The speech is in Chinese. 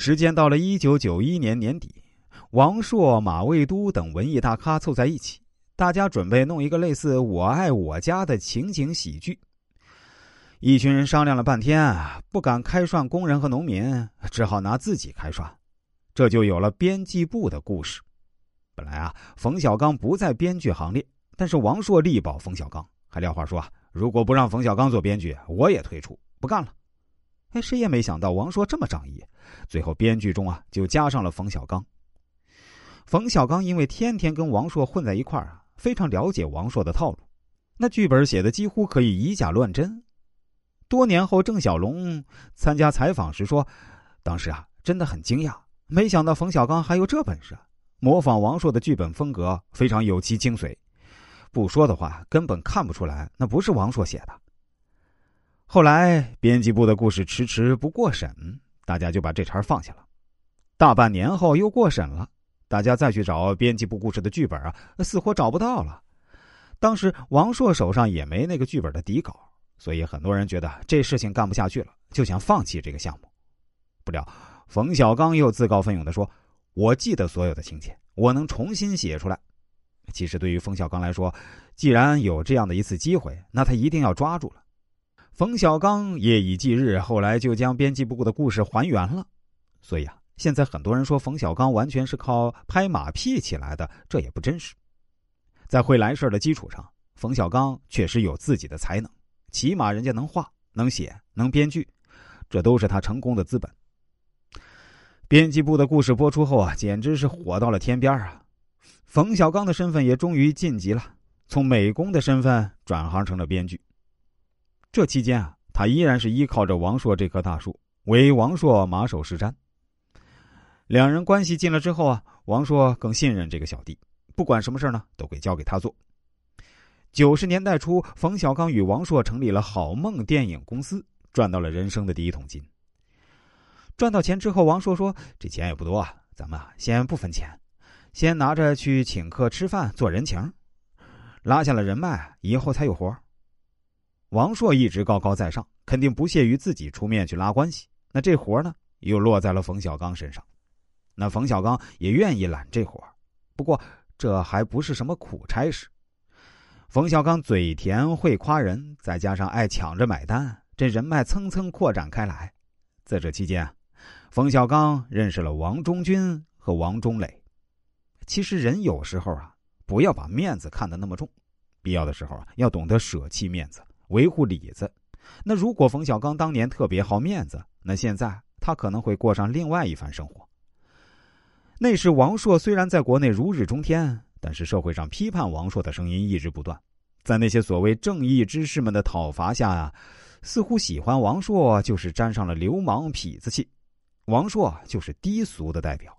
时间到了一九九一年年底，王朔、马未都等文艺大咖凑在一起，大家准备弄一个类似《我爱我家》的情景喜剧。一群人商量了半天，不敢开涮工人和农民，只好拿自己开涮，这就有了编辑部的故事。本来啊，冯小刚不在编剧行列，但是王朔力保冯小刚，还撂话说啊，如果不让冯小刚做编剧，我也退出，不干了。哎，谁也没想到王朔这么仗义，最后编剧中啊就加上了冯小刚。冯小刚因为天天跟王朔混在一块儿啊，非常了解王朔的套路，那剧本写的几乎可以以假乱真。多年后，郑晓龙参加采访时说，当时啊真的很惊讶，没想到冯小刚还有这本事，模仿王朔的剧本风格非常有其精髓，不说的话根本看不出来那不是王朔写的。后来，编辑部的故事迟迟不过审，大家就把这茬放下了。大半年后又过审了，大家再去找编辑部故事的剧本啊，似乎找不到了。当时王朔手上也没那个剧本的底稿，所以很多人觉得这事情干不下去了，就想放弃这个项目。不料，冯小刚又自告奋勇的说：“我记得所有的情节，我能重新写出来。”其实，对于冯小刚来说，既然有这样的一次机会，那他一定要抓住了。冯小刚夜以继日，后来就将编辑部的故事还原了。所以啊，现在很多人说冯小刚完全是靠拍马屁起来的，这也不真实。在会来事的基础上，冯小刚确实有自己的才能，起码人家能画、能写、能编剧，这都是他成功的资本。编辑部的故事播出后啊，简直是火到了天边啊！冯小刚的身份也终于晋级了，从美工的身份转行成了编剧。这期间啊，他依然是依靠着王朔这棵大树，为王朔马首是瞻。两人关系近了之后啊，王朔更信任这个小弟，不管什么事呢，都会交给他做。九十年代初，冯小刚与王朔成立了好梦电影公司，赚到了人生的第一桶金。赚到钱之后，王朔说：“这钱也不多啊，咱们啊先不分钱，先拿着去请客吃饭做人情，拉下了人脉，以后才有活。”王朔一直高高在上，肯定不屑于自己出面去拉关系。那这活呢，又落在了冯小刚身上。那冯小刚也愿意揽这活，不过这还不是什么苦差事。冯小刚嘴甜会夸人，再加上爱抢着买单，这人脉蹭蹭扩展开来。在这期间，冯小刚认识了王中军和王中磊。其实人有时候啊，不要把面子看得那么重，必要的时候啊，要懂得舍弃面子。维护里子，那如果冯小刚当年特别好面子，那现在他可能会过上另外一番生活。那时王朔虽然在国内如日中天，但是社会上批判王朔的声音一直不断，在那些所谓正义之士们的讨伐下啊，似乎喜欢王朔就是沾上了流氓痞子气，王朔就是低俗的代表。